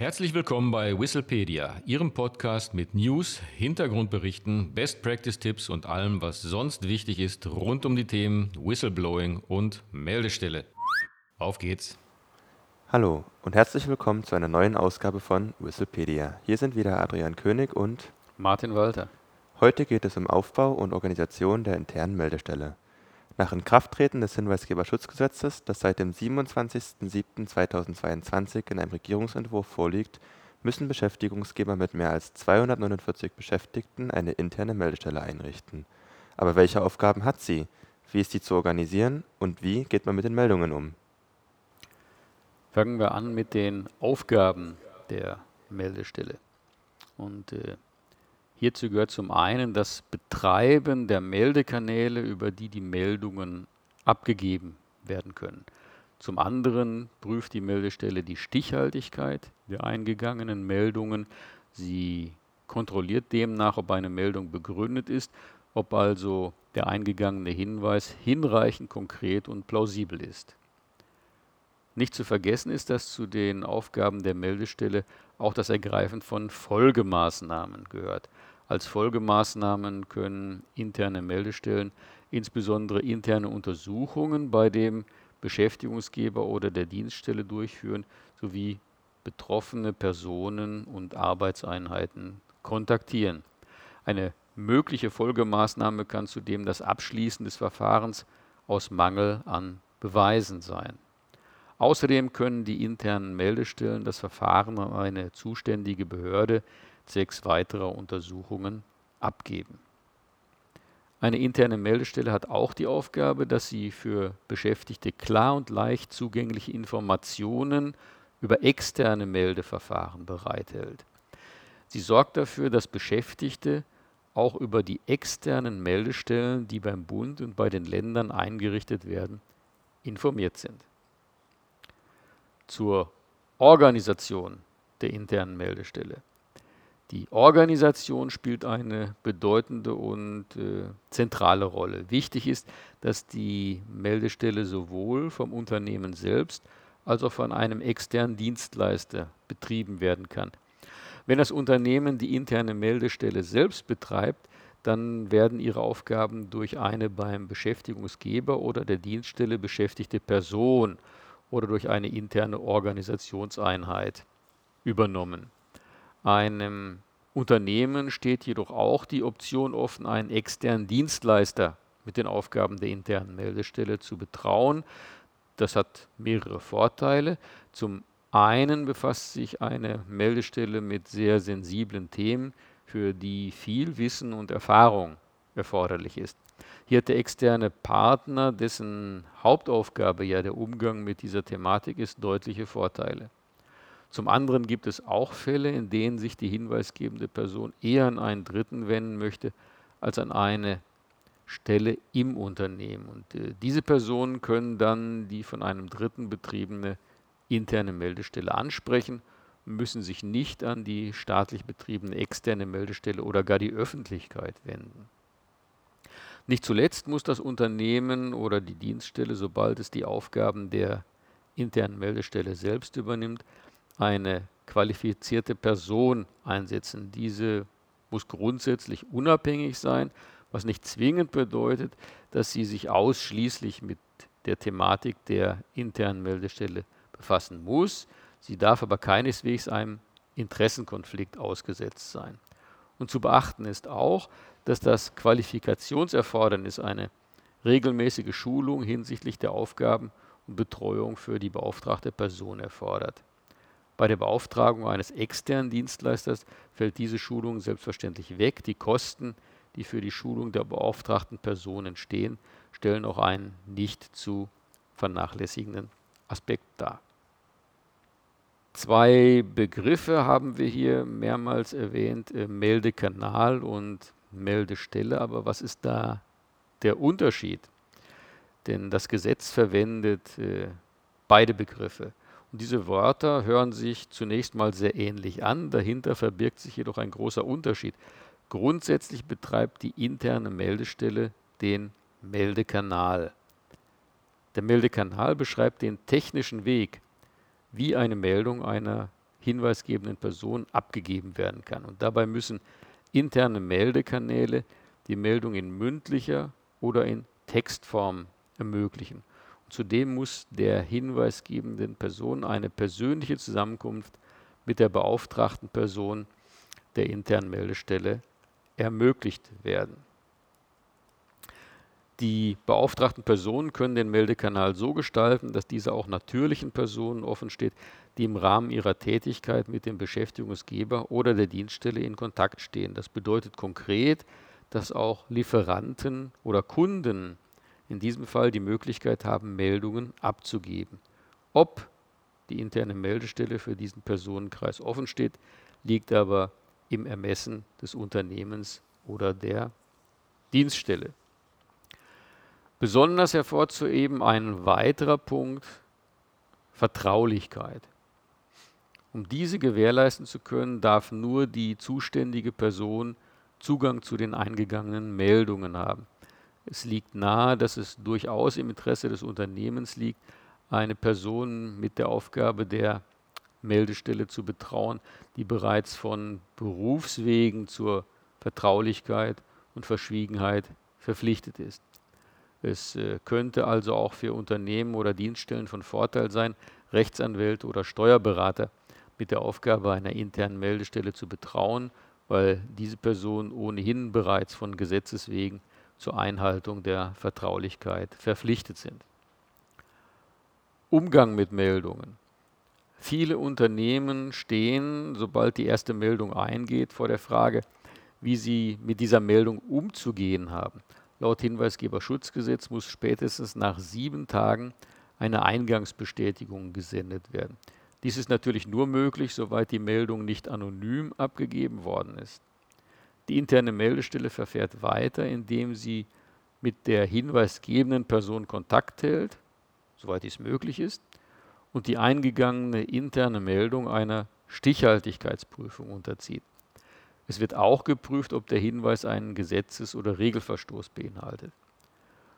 Herzlich willkommen bei Whistlepedia, Ihrem Podcast mit News, Hintergrundberichten, Best Practice Tipps und allem, was sonst wichtig ist rund um die Themen Whistleblowing und Meldestelle. Auf geht's! Hallo und herzlich willkommen zu einer neuen Ausgabe von Whistlepedia. Hier sind wieder Adrian König und Martin Walter. Heute geht es um Aufbau und Organisation der internen Meldestelle. Nach Inkrafttreten des Hinweisgeberschutzgesetzes, das seit dem 27.07.2022 in einem Regierungsentwurf vorliegt, müssen Beschäftigungsgeber mit mehr als 249 Beschäftigten eine interne Meldestelle einrichten. Aber welche Aufgaben hat sie? Wie ist sie zu organisieren und wie geht man mit den Meldungen um? Fangen wir an mit den Aufgaben der Meldestelle. Und äh, Hierzu gehört zum einen das Betreiben der Meldekanäle, über die die Meldungen abgegeben werden können. Zum anderen prüft die Meldestelle die Stichhaltigkeit der eingegangenen Meldungen. Sie kontrolliert demnach, ob eine Meldung begründet ist, ob also der eingegangene Hinweis hinreichend konkret und plausibel ist. Nicht zu vergessen ist, dass zu den Aufgaben der Meldestelle auch das Ergreifen von Folgemaßnahmen gehört. Als Folgemaßnahmen können interne Meldestellen insbesondere interne Untersuchungen bei dem Beschäftigungsgeber oder der Dienststelle durchführen sowie betroffene Personen und Arbeitseinheiten kontaktieren. Eine mögliche Folgemaßnahme kann zudem das Abschließen des Verfahrens aus Mangel an Beweisen sein. Außerdem können die internen Meldestellen das Verfahren an eine zuständige Behörde sechs weiterer Untersuchungen abgeben. Eine interne Meldestelle hat auch die Aufgabe, dass sie für Beschäftigte klar und leicht zugängliche Informationen über externe Meldeverfahren bereithält. Sie sorgt dafür, dass Beschäftigte auch über die externen Meldestellen, die beim Bund und bei den Ländern eingerichtet werden, informiert sind. Zur Organisation der internen Meldestelle. Die Organisation spielt eine bedeutende und äh, zentrale Rolle. Wichtig ist, dass die Meldestelle sowohl vom Unternehmen selbst als auch von einem externen Dienstleister betrieben werden kann. Wenn das Unternehmen die interne Meldestelle selbst betreibt, dann werden ihre Aufgaben durch eine beim Beschäftigungsgeber oder der Dienststelle beschäftigte Person oder durch eine interne Organisationseinheit übernommen. Einem Unternehmen steht jedoch auch die Option offen, einen externen Dienstleister mit den Aufgaben der internen Meldestelle zu betrauen. Das hat mehrere Vorteile. Zum einen befasst sich eine Meldestelle mit sehr sensiblen Themen, für die viel Wissen und Erfahrung erforderlich ist. Hier hat der externe Partner, dessen Hauptaufgabe ja der Umgang mit dieser Thematik ist, deutliche Vorteile. Zum anderen gibt es auch Fälle, in denen sich die hinweisgebende Person eher an einen Dritten wenden möchte als an eine Stelle im Unternehmen. Und äh, diese Personen können dann die von einem Dritten betriebene interne Meldestelle ansprechen, müssen sich nicht an die staatlich betriebene externe Meldestelle oder gar die Öffentlichkeit wenden. Nicht zuletzt muss das Unternehmen oder die Dienststelle, sobald es die Aufgaben der internen Meldestelle selbst übernimmt, eine qualifizierte Person einsetzen. Diese muss grundsätzlich unabhängig sein, was nicht zwingend bedeutet, dass sie sich ausschließlich mit der Thematik der internen Meldestelle befassen muss. Sie darf aber keineswegs einem Interessenkonflikt ausgesetzt sein. Und zu beachten ist auch, dass das Qualifikationserfordernis eine regelmäßige Schulung hinsichtlich der Aufgaben und Betreuung für die beauftragte Person erfordert. Bei der Beauftragung eines externen Dienstleisters fällt diese Schulung selbstverständlich weg. Die Kosten, die für die Schulung der beauftragten Person entstehen, stellen auch einen nicht zu vernachlässigenden Aspekt dar. Zwei Begriffe haben wir hier mehrmals erwähnt, äh, Meldekanal und Meldestelle. Aber was ist da der Unterschied? Denn das Gesetz verwendet äh, beide Begriffe. Diese Wörter hören sich zunächst mal sehr ähnlich an, dahinter verbirgt sich jedoch ein großer Unterschied. Grundsätzlich betreibt die interne Meldestelle den Meldekanal. Der Meldekanal beschreibt den technischen Weg, wie eine Meldung einer hinweisgebenden Person abgegeben werden kann. Und dabei müssen interne Meldekanäle die Meldung in mündlicher oder in Textform ermöglichen. Zudem muss der hinweisgebenden Person eine persönliche Zusammenkunft mit der beauftragten Person der internen Meldestelle ermöglicht werden. Die beauftragten Personen können den Meldekanal so gestalten, dass dieser auch natürlichen Personen offen steht, die im Rahmen ihrer Tätigkeit mit dem Beschäftigungsgeber oder der Dienststelle in Kontakt stehen. Das bedeutet konkret, dass auch Lieferanten oder Kunden in diesem Fall die Möglichkeit haben, Meldungen abzugeben. Ob die interne Meldestelle für diesen Personenkreis offen steht, liegt aber im Ermessen des Unternehmens oder der Dienststelle. Besonders hervorzuheben ein weiterer Punkt, Vertraulichkeit. Um diese gewährleisten zu können, darf nur die zuständige Person Zugang zu den eingegangenen Meldungen haben. Es liegt nahe, dass es durchaus im Interesse des Unternehmens liegt, eine Person mit der Aufgabe der Meldestelle zu betrauen, die bereits von Berufswegen zur Vertraulichkeit und Verschwiegenheit verpflichtet ist. Es äh, könnte also auch für Unternehmen oder Dienststellen von Vorteil sein, Rechtsanwälte oder Steuerberater mit der Aufgabe einer internen Meldestelle zu betrauen, weil diese Personen ohnehin bereits von Gesetzes wegen zur Einhaltung der Vertraulichkeit verpflichtet sind. Umgang mit Meldungen. Viele Unternehmen stehen, sobald die erste Meldung eingeht, vor der Frage, wie sie mit dieser Meldung umzugehen haben. Laut Hinweisgeberschutzgesetz muss spätestens nach sieben Tagen eine Eingangsbestätigung gesendet werden. Dies ist natürlich nur möglich, soweit die Meldung nicht anonym abgegeben worden ist. Die interne Meldestelle verfährt weiter, indem sie mit der hinweisgebenden Person Kontakt hält, soweit dies möglich ist, und die eingegangene interne Meldung einer Stichhaltigkeitsprüfung unterzieht. Es wird auch geprüft, ob der Hinweis einen Gesetzes- oder Regelverstoß beinhaltet.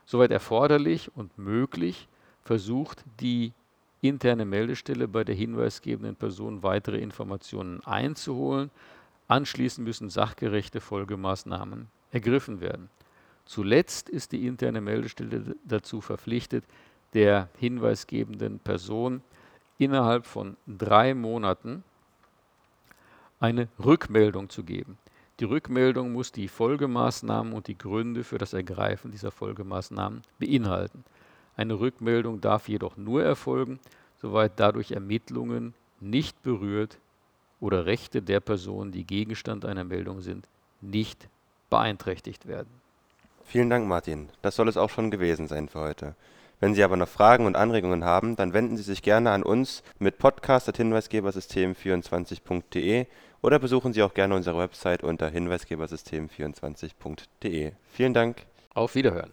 Soweit erforderlich und möglich versucht die interne Meldestelle bei der hinweisgebenden Person weitere Informationen einzuholen. Anschließend müssen sachgerechte Folgemaßnahmen ergriffen werden. Zuletzt ist die interne Meldestelle dazu verpflichtet, der hinweisgebenden Person innerhalb von drei Monaten eine Rückmeldung zu geben. Die Rückmeldung muss die Folgemaßnahmen und die Gründe für das Ergreifen dieser Folgemaßnahmen beinhalten. Eine Rückmeldung darf jedoch nur erfolgen, soweit dadurch Ermittlungen nicht berührt oder Rechte der Person, die Gegenstand einer Meldung sind, nicht beeinträchtigt werden. Vielen Dank, Martin. Das soll es auch schon gewesen sein für heute. Wenn Sie aber noch Fragen und Anregungen haben, dann wenden Sie sich gerne an uns mit podcast.hinweisgebersystem24.de oder besuchen Sie auch gerne unsere Website unter hinweisgebersystem24.de. Vielen Dank. Auf Wiederhören.